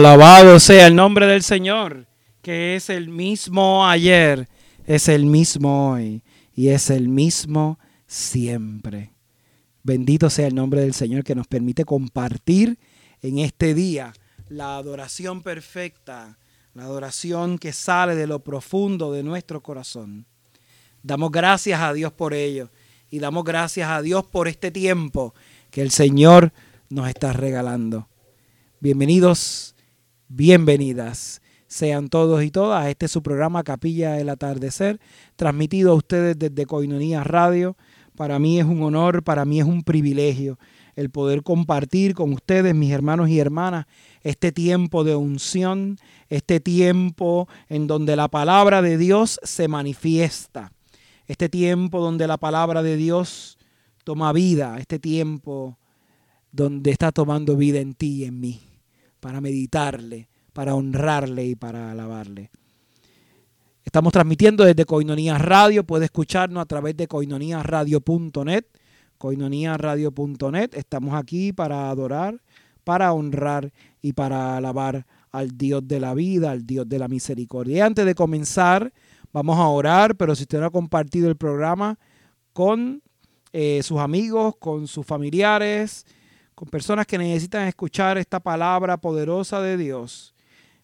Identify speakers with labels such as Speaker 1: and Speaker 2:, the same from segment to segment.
Speaker 1: Alabado sea el nombre del Señor, que es el mismo ayer, es el mismo hoy y es el mismo siempre. Bendito sea el nombre del Señor que nos permite compartir en este día la adoración perfecta, la adoración que sale de lo profundo de nuestro corazón. Damos gracias a Dios por ello y damos gracias a Dios por este tiempo que el Señor nos está regalando. Bienvenidos bienvenidas sean todos y todas este su programa Capilla del Atardecer, transmitido a ustedes desde Coinonía Radio. Para mí es un honor, para mí es un privilegio el poder compartir con ustedes, mis hermanos y hermanas, este tiempo de unción, este tiempo en donde la palabra de Dios se manifiesta, este tiempo donde la palabra de Dios toma vida, este tiempo donde está tomando vida en ti y en mí para meditarle, para honrarle y para alabarle. Estamos transmitiendo desde Coinonía Radio, puede escucharnos a través de coinoniaradio.net, coinoniaradio.net. Estamos aquí para adorar, para honrar y para alabar al Dios de la vida, al Dios de la misericordia. Y antes de comenzar, vamos a orar, pero si usted no ha compartido el programa con eh, sus amigos, con sus familiares, con personas que necesitan escuchar esta palabra poderosa de Dios,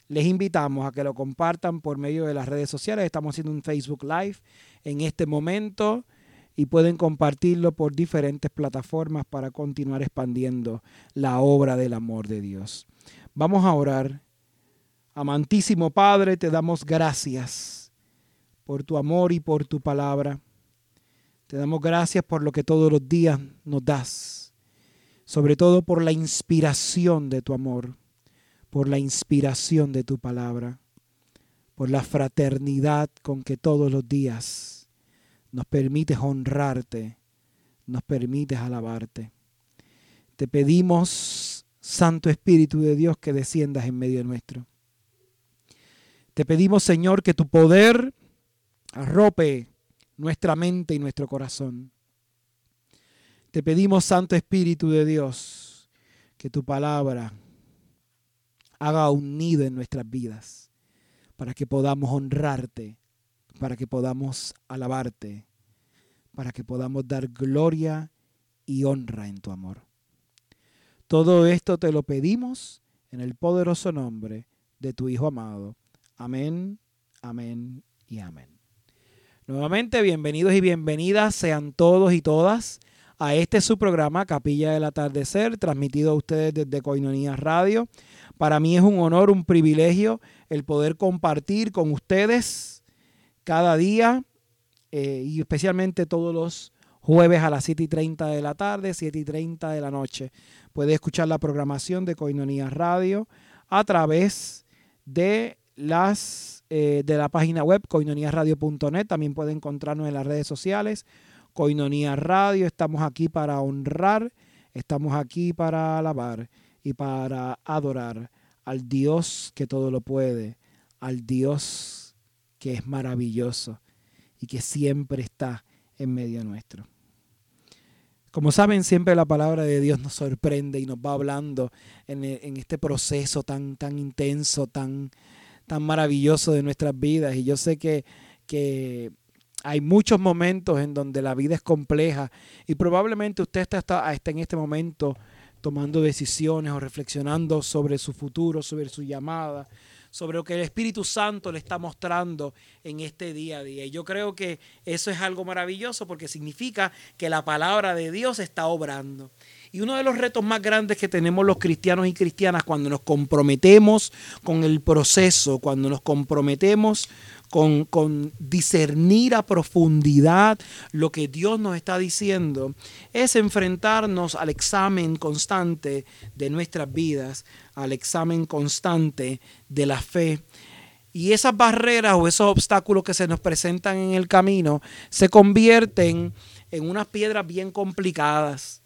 Speaker 1: les invitamos a que lo compartan por medio de las redes sociales. Estamos haciendo un Facebook Live en este momento y pueden compartirlo por diferentes plataformas para continuar expandiendo la obra del amor de Dios. Vamos a orar. Amantísimo Padre, te damos gracias por tu amor y por tu palabra. Te damos gracias por lo que todos los días nos das sobre todo por la inspiración de tu amor, por la inspiración de tu palabra, por la fraternidad con que todos los días nos permites honrarte, nos permites alabarte. Te pedimos, Santo Espíritu de Dios, que desciendas en medio nuestro. Te pedimos, Señor, que tu poder arrope nuestra mente y nuestro corazón. Te pedimos, Santo Espíritu de Dios, que tu palabra haga un nido en nuestras vidas, para que podamos honrarte, para que podamos alabarte, para que podamos dar gloria y honra en tu amor. Todo esto te lo pedimos en el poderoso nombre de tu Hijo amado. Amén, amén y amén. Nuevamente, bienvenidos y bienvenidas sean todos y todas a este su programa Capilla del Atardecer, transmitido a ustedes desde Coinonía Radio. Para mí es un honor, un privilegio el poder compartir con ustedes cada día eh, y especialmente todos los jueves a las 7 y 30 de la tarde, 7 y 30 de la noche. Puede escuchar la programación de Coinonía Radio a través de las eh, de la página web coinoniaradio.net. También puede encontrarnos en las redes sociales Coinonía Radio, estamos aquí para honrar, estamos aquí para alabar y para adorar al Dios que todo lo puede, al Dios que es maravilloso y que siempre está en medio nuestro. Como saben, siempre la palabra de Dios nos sorprende y nos va hablando en, este proceso tan, tan intenso, tan, tan maravilloso de nuestras vidas. Y yo sé que, que hay muchos momentos en donde la vida es compleja y probablemente usted está, en este momento tomando decisiones o reflexionando sobre su futuro, sobre su llamada, sobre lo que el Espíritu Santo le está mostrando en este día a día. Y yo creo que eso es algo maravilloso porque significa que la palabra de Dios está obrando. Y uno de los retos más grandes que tenemos los cristianos y cristianas cuando nos comprometemos con el proceso, cuando nos comprometemos con, discernir a profundidad lo que Dios nos está diciendo, es enfrentarnos al examen constante de nuestras vidas, al examen constante de la fe. Y esas barreras o esos obstáculos que se nos presentan en el camino se convierten en unas piedras bien complicadas.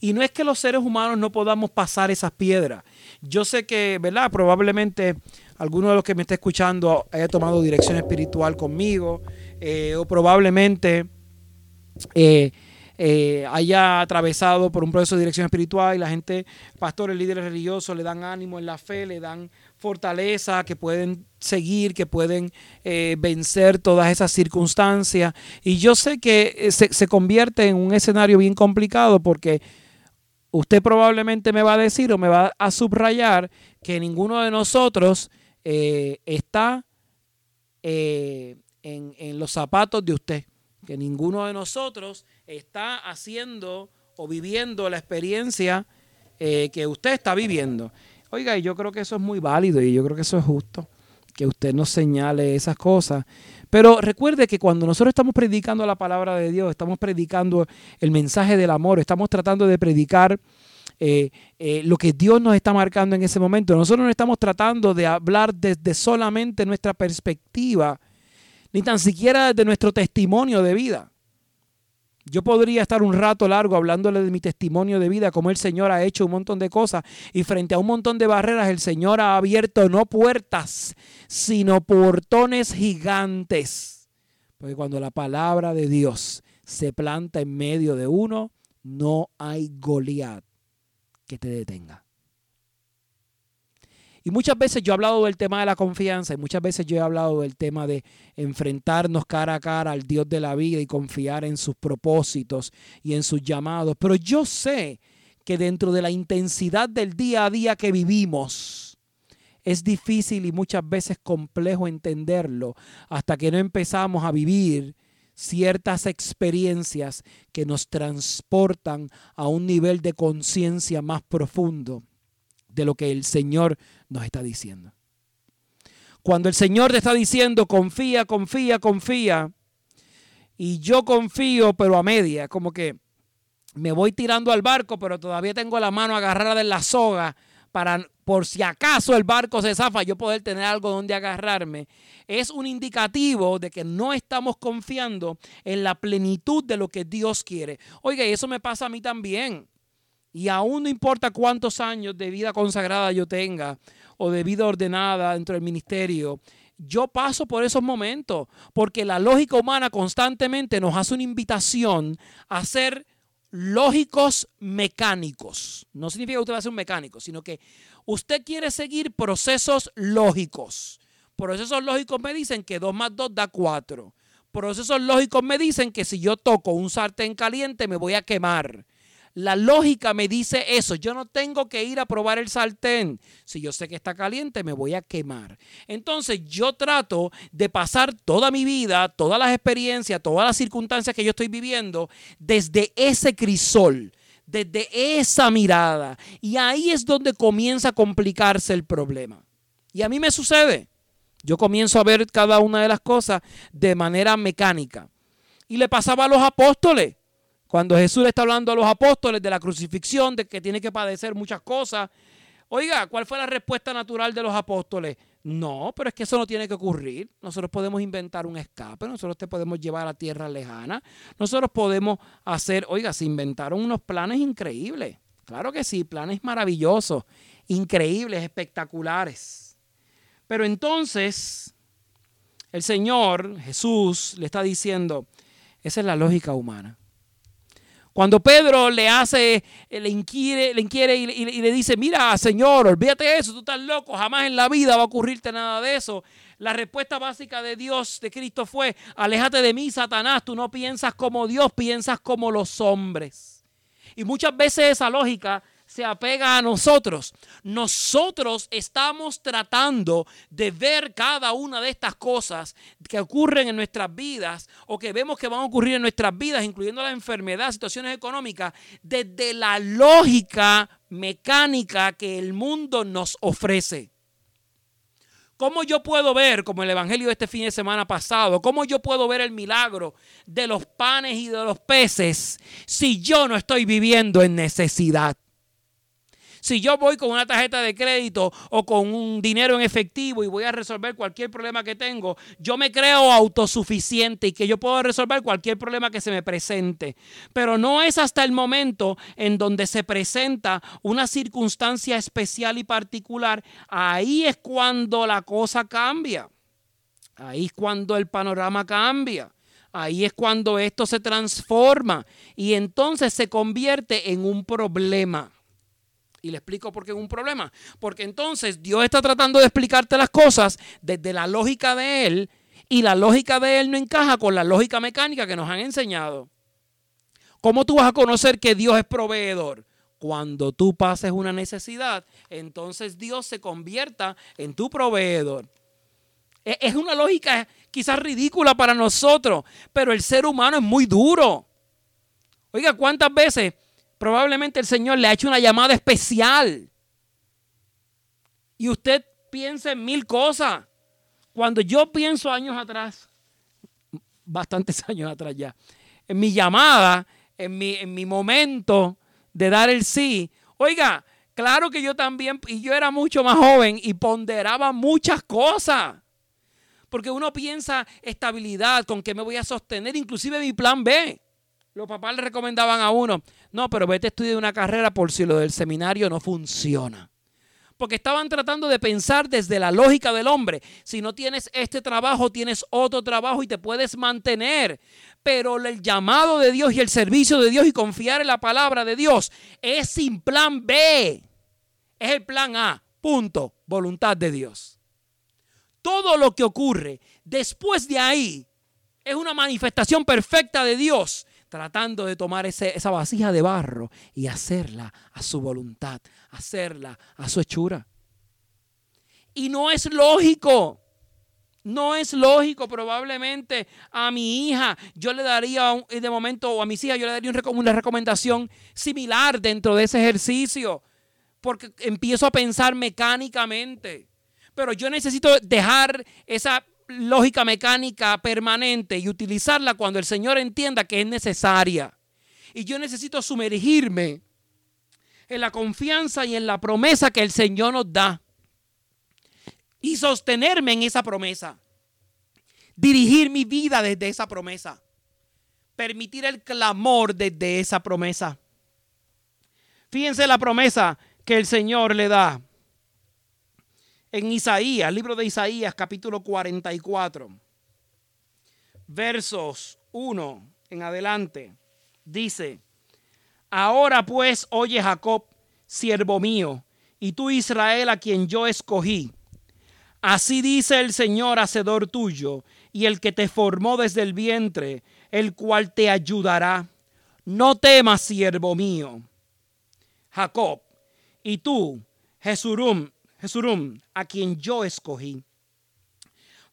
Speaker 1: Y no es que los seres humanos no podamos pasar esas piedras. Yo sé que, ¿verdad? Probablemente alguno de los que me está escuchando haya tomado dirección espiritual conmigo eh, o probablemente eh, eh, haya atravesado por un proceso de dirección espiritual y la gente, pastores, líderes religiosos, le dan ánimo en la fe, le dan fortaleza, que pueden seguir, que pueden vencer todas esas circunstancias. Y yo sé que eh, se, convierte en un escenario bien complicado porque usted probablemente me va a decir o me va a subrayar que ninguno de nosotros eh, está en, en los zapatos de usted, que ninguno de nosotros está haciendo o viviendo la experiencia que usted está viviendo. Oiga, y yo creo que eso es muy válido y yo creo que eso es justo, que usted nos señale esas cosas. Pero recuerde que cuando nosotros estamos predicando la palabra de Dios, estamos predicando el mensaje del amor, estamos tratando de predicar eh, eh, lo que Dios nos está marcando en ese momento. Nosotros no estamos tratando de hablar desde solamente nuestra perspectiva, ni tan siquiera de nuestro testimonio de vida. Yo podría estar un rato largo hablándole de mi testimonio de vida, como el Señor ha hecho un montón de cosas y frente a un montón de barreras el Señor ha abierto no puertas, sino portones gigantes. Porque cuando la palabra de Dios se planta en medio de uno, no hay Goliat que te detenga. Y muchas veces yo he hablado del tema de la confianza y muchas veces yo he hablado del tema de enfrentarnos cara a cara al Dios de la vida y confiar en sus propósitos y en sus llamados. Pero yo sé que dentro de la intensidad del día a día que vivimos, es difícil y muchas veces complejo entenderlo hasta que no empezamos a vivir ciertas experiencias que nos transportan a un nivel de conciencia más profundo de lo que el Señor nos está diciendo. Cuando el Señor te está diciendo, confía, confía, confía, y yo confío, pero a media, como que me voy tirando al barco, pero todavía tengo la mano agarrada en la soga para, por si acaso el barco se zafa, yo poder tener algo donde agarrarme, es un indicativo de que no estamos confiando en la plenitud de lo que Dios quiere. Oiga, eso me pasa a mí también. Y aún no importa cuántos años de vida consagrada yo tenga o de vida ordenada dentro del ministerio, yo paso por esos momentos porque la lógica humana constantemente nos hace una invitación a ser lógicos mecánicos. No significa que usted va a ser un mecánico, sino que usted quiere seguir procesos lógicos. Procesos lógicos me dicen que 2 más 2 da 4. Procesos lógicos me dicen que si yo toco un sartén caliente me voy a quemar. La lógica me dice eso. Yo no tengo que ir a probar el sartén. Si yo sé que está caliente, me voy a quemar. Entonces yo trato de pasar toda mi vida, todas las experiencias, todas las circunstancias que yo estoy viviendo desde ese crisol desde esa mirada. Y ahí es donde comienza a complicarse el problema. Y a mí me sucede. Yo comienzo a ver cada una de las cosas de manera mecánica. Y le pasaba a los apóstoles. Cuando Jesús le está hablando a los apóstoles de la crucifixión, de que tiene que padecer muchas cosas. Oiga, ¿cuál fue la respuesta natural de los apóstoles? No, pero es que eso no tiene que ocurrir. Nosotros podemos inventar un escape, nosotros te podemos llevar a tierra lejana, nosotros podemos hacer, oiga, se inventaron unos planes increíbles. Claro que sí, planes maravillosos, increíbles, espectaculares. Pero entonces el Señor Jesús le está diciendo, esa es la lógica humana. Cuando Pedro le hace, eh, le inquiere, le inquiere y, y, le dice, mira, Señor, olvídate de eso, tú estás loco, jamás en la vida va a ocurrirte nada de eso. La respuesta básica de Dios, de Cristo fue, aléjate de mí, Satanás, tú no piensas como Dios, piensas como los hombres. Y muchas veces esa lógica se apega a nosotros. Nosotros estamos tratando de ver cada una de estas cosas que ocurren en nuestras vidas o que vemos que van a ocurrir en nuestras vidas, incluyendo la enfermedad, situaciones económicas, desde la lógica mecánica que el mundo nos ofrece. ¿Cómo yo puedo ver, como el Evangelio de este fin de semana pasado, cómo yo puedo ver el milagro de los panes y de los peces si yo no estoy viviendo en necesidad? Si yo voy con una tarjeta de crédito o con un dinero en efectivo y voy a resolver cualquier problema que tengo, yo me creo autosuficiente y que yo puedo resolver cualquier problema que se me presente. Pero no es hasta el momento en donde se presenta una circunstancia especial y particular, ahí es cuando la cosa cambia. Ahí es cuando el panorama cambia. Ahí es cuando esto se transforma y entonces se convierte en un problema Y le explico por qué es un problema. Porque entonces Dios está tratando de explicarte las cosas desde la lógica de Él y la lógica de Él no encaja con la lógica mecánica que nos han enseñado. ¿Cómo tú vas a conocer que Dios es proveedor? Cuando tú pases una necesidad, entonces Dios se convierta en tu proveedor. E, es una lógica quizás ridícula para nosotros, pero el ser humano es muy duro. Oiga, ¿cuántas veces probablemente el Señor le ha hecho una llamada especial? Y usted piensa en mil cosas. Cuando yo pienso años atrás, bastantes años atrás ya, en mi llamada, en mi, en mi momento de dar el sí, oiga, claro que yo también, y yo era mucho más joven y ponderaba muchas cosas. Porque uno piensa estabilidad, con qué me voy a sostener, inclusive mi plan B. Los papás le recomendaban a uno, no, pero vete a estudiar una carrera por si lo del seminario no funciona. Porque estaban tratando de pensar desde la lógica del hombre. Si no tienes este trabajo, tienes otro trabajo y te puedes mantener. Pero el llamado de Dios y el servicio de Dios y confiar en la palabra de Dios es sin plan B. Es el plan A. Punto. Voluntad de Dios. Todo lo que ocurre después de ahí es una manifestación perfecta de Dios tratando de tomar esa vasija de barro y hacerla a su voluntad, hacerla a su hechura. Y no es lógico. No es lógico, probablemente a mi hija yo le daría de momento, o a mis hijas yo le daría una recomendación similar dentro de ese ejercicio, porque empiezo a pensar mecánicamente. Pero yo necesito dejar esa lógica mecánica permanente y utilizarla cuando el Señor entienda que es necesaria. Y yo necesito sumergirme en la confianza y en la promesa que el Señor nos da. Y sostenerme en esa promesa. Dirigir mi vida desde esa promesa. Permitir el clamor desde esa promesa. Fíjense la promesa que el Señor le da en Isaías, libro de Isaías, capítulo 44, versos 1 en adelante, dice, ahora pues oye Jacob, siervo mío, y tú Israel a quien yo escogí. Así dice el Señor, hacedor tuyo, y el que te formó desde el vientre, el cual te ayudará. No temas, siervo mío. Jacob, y tú, Jesurum, Jesurum, a quien yo escogí.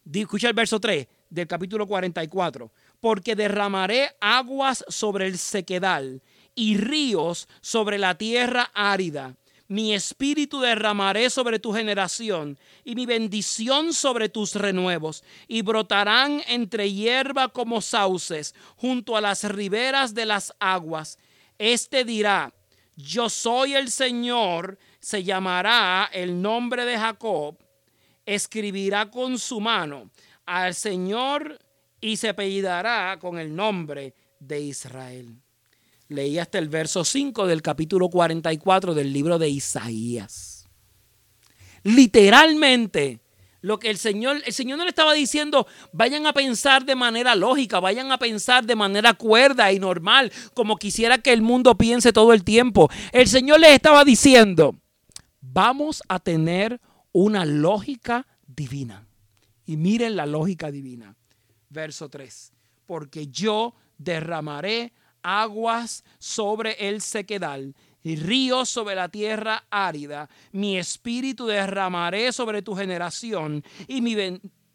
Speaker 1: Escucha el verso 3 del capítulo 44. Porque derramaré aguas sobre el sequedal y ríos sobre la tierra árida. Mi espíritu derramaré sobre tu generación y mi bendición sobre tus renuevos. Y brotarán entre hierba como sauces junto a las riberas de las aguas. Este dirá, yo soy el Señor se llamará el nombre de Jacob, escribirá con su mano al Señor y se apellidará con el nombre de Israel. Leí hasta el verso 5 del capítulo 44 del libro de Isaías. Literalmente, lo que el Señor, el Señor no le estaba diciendo, vayan a pensar de manera lógica, vayan a pensar de manera cuerda y normal, como quisiera que el mundo piense todo el tiempo. El Señor les estaba diciendo, vamos a tener una lógica divina. Y miren la lógica divina. Verso 3. Porque yo derramaré aguas sobre el sequedal y ríos sobre la tierra árida. Mi espíritu derramaré sobre tu generación y mi,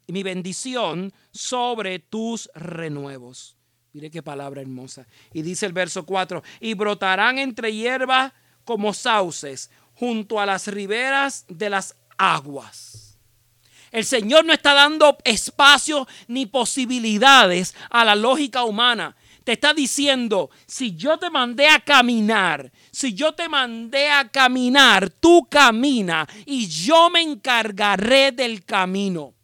Speaker 1: mi bendición sobre tus renuevos. Mire qué palabra hermosa. Y dice el verso 4, y brotarán entre hierbas como sauces junto a las riberas de las aguas. El Señor no está dando espacio ni posibilidades a la lógica humana. Te está diciendo, si yo te mandé a caminar, si yo te mandé a caminar, tú camina y yo me encargaré del camino.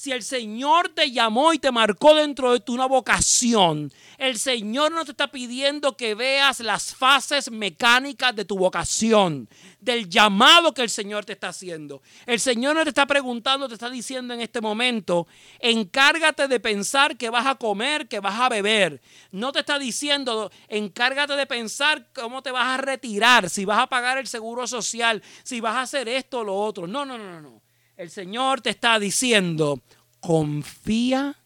Speaker 1: Si el Señor te llamó y te marcó dentro de tu una vocación, el Señor no te está pidiendo que veas las fases mecánicas de tu vocación, del llamado que el Señor te está haciendo. El Señor no te está preguntando, te está diciendo en este momento, encárgate de pensar que vas a comer, que vas a beber. No te está diciendo, encárgate de pensar cómo te vas a retirar, si vas a pagar el seguro social, si vas a hacer esto o lo otro. No, no, no, no el Señor te está diciendo, confía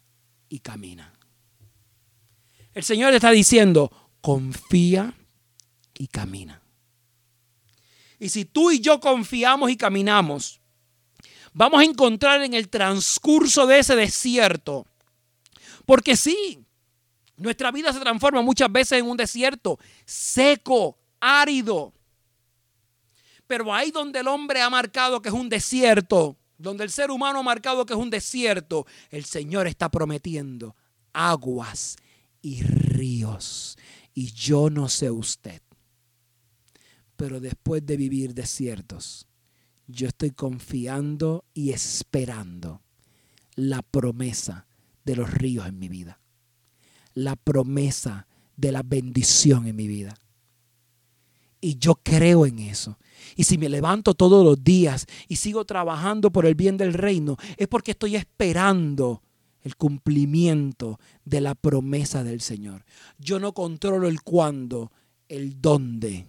Speaker 1: y camina. El Señor te está diciendo, confía y camina. Y si tú y yo confiamos y caminamos, vamos a encontrar en el transcurso de ese desierto, porque sí, nuestra vida se transforma muchas veces en un desierto seco, árido. Pero ahí donde el hombre ha marcado que es un desierto, donde el ser humano ha marcado que es un desierto, el Señor está prometiendo aguas y ríos. Y yo no sé usted, pero después de vivir desiertos, yo estoy confiando y esperando la promesa de los ríos en mi vida, la promesa de la bendición en mi vida. Y yo creo en eso. Y si me levanto todos los días y sigo trabajando por el bien del reino, es porque estoy esperando el cumplimiento de la promesa del Señor. Yo no controlo el cuándo, el dónde,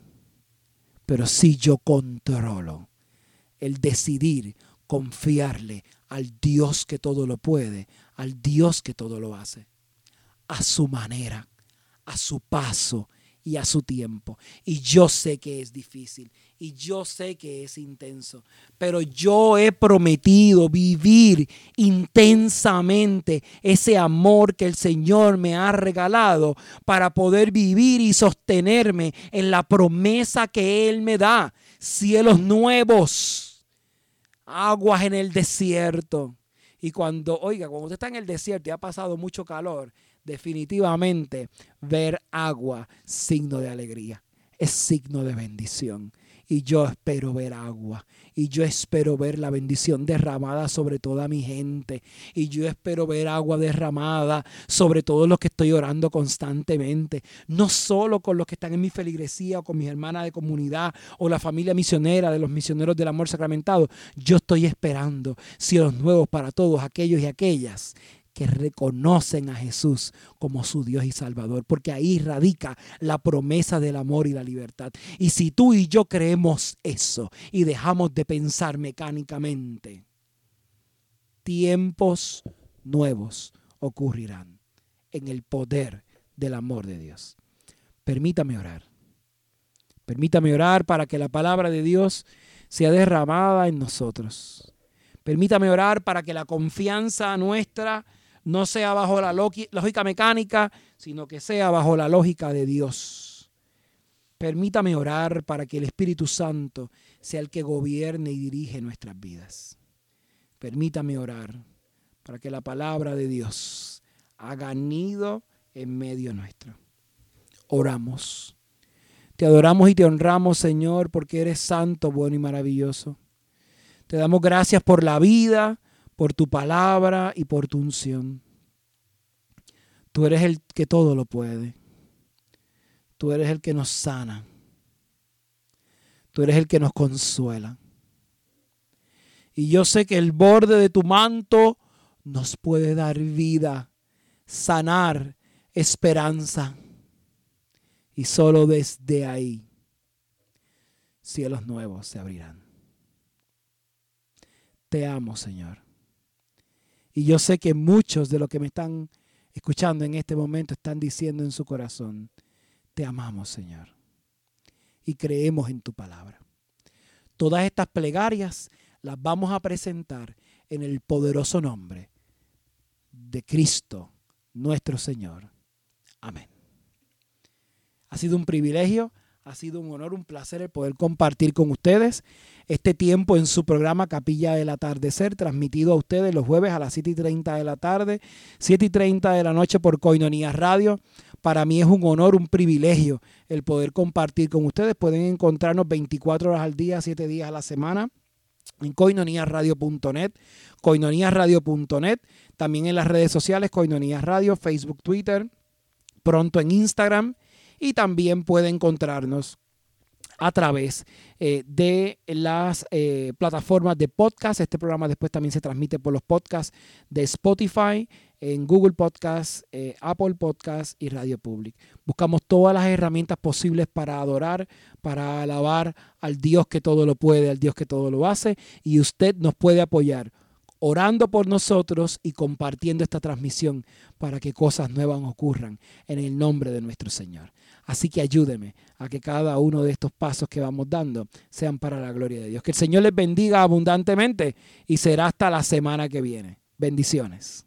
Speaker 1: pero sí yo controlo el decidir confiarle al Dios que todo lo puede, al Dios que todo lo hace, a su manera, a su paso y a su tiempo. Y yo sé que es difícil y yo sé que es intenso, pero yo he prometido vivir intensamente ese amor que el Señor me ha regalado para poder vivir y sostenerme en la promesa que Él me da. Cielos nuevos, aguas en el desierto. Y cuando, oiga, cuando usted está en el desierto y ha pasado mucho calor, definitivamente ver agua, signo de alegría, es signo de bendición y yo espero ver agua. Y yo espero ver la bendición derramada sobre toda mi gente. Y yo espero ver agua derramada sobre todos los que estoy orando constantemente. No solo con los que están en mi feligresía o con mis hermanas de comunidad o la familia misionera de los misioneros del amor sacramentado. Yo estoy esperando cielos nuevos para todos aquellos y aquellas que reconocen a Jesús como su Dios y Salvador, porque ahí radica la promesa del amor y la libertad. Y si tú y yo creemos eso y dejamos de pensar mecánicamente, tiempos nuevos ocurrirán en el poder del amor de Dios. Permítame orar. Permítame orar para que la palabra de Dios sea derramada en nosotros. Permítame orar para que la confianza nuestra no sea bajo la lógica mecánica, sino que sea bajo la lógica de Dios. Permítame orar para que el Espíritu Santo sea el que gobierne y dirige nuestras vidas. Permítame orar para que la palabra de Dios haga nido en medio nuestro. Oramos. Te adoramos y te honramos, Señor, porque eres santo, bueno y maravilloso. Te damos gracias por la vida, por tu palabra y por tu unción. Tú eres el que todo lo puede. Tú eres el que nos sana. Tú eres el que nos consuela. Y yo sé que el borde de tu manto nos puede dar vida, sanar, esperanza. Y solo desde ahí cielos nuevos se abrirán. Te amo, Señor. Y yo sé que muchos de los que me están escuchando en este momento están diciendo en su corazón, te amamos, Señor. Y creemos en tu palabra. Todas estas plegarias las vamos a presentar en el poderoso nombre de Cristo, nuestro Señor. Amén. Ha sido un privilegio ha sido un honor, un placer el poder compartir con ustedes este tiempo en su programa Capilla del Atardecer, transmitido a ustedes los jueves a las 7 y 30 de la tarde, 7 y 30 de la noche por Coinonía Radio. Para mí es un honor, un privilegio el poder compartir con ustedes. Pueden encontrarnos 24 horas al día, 7 días a la semana en coinoniasradio.net, coinoniasradio.net, también en las redes sociales, Coinonías Radio, Facebook, Twitter, pronto en Instagram y también puede encontrarnos a través eh, de las eh, plataformas de podcast. Este programa después también se transmite por los podcasts de Spotify, en Google Podcasts, eh, Apple Podcasts y Radio Public. Buscamos todas las herramientas posibles para adorar, para alabar al Dios que todo lo puede, al Dios que todo lo hace y usted nos puede apoyar orando por nosotros y compartiendo esta transmisión para que cosas nuevas ocurran en el nombre de nuestro Señor. Así que ayúdeme a que cada uno de estos pasos que vamos dando sean para la gloria de Dios. Que el Señor les bendiga abundantemente y será hasta la semana que viene. Bendiciones.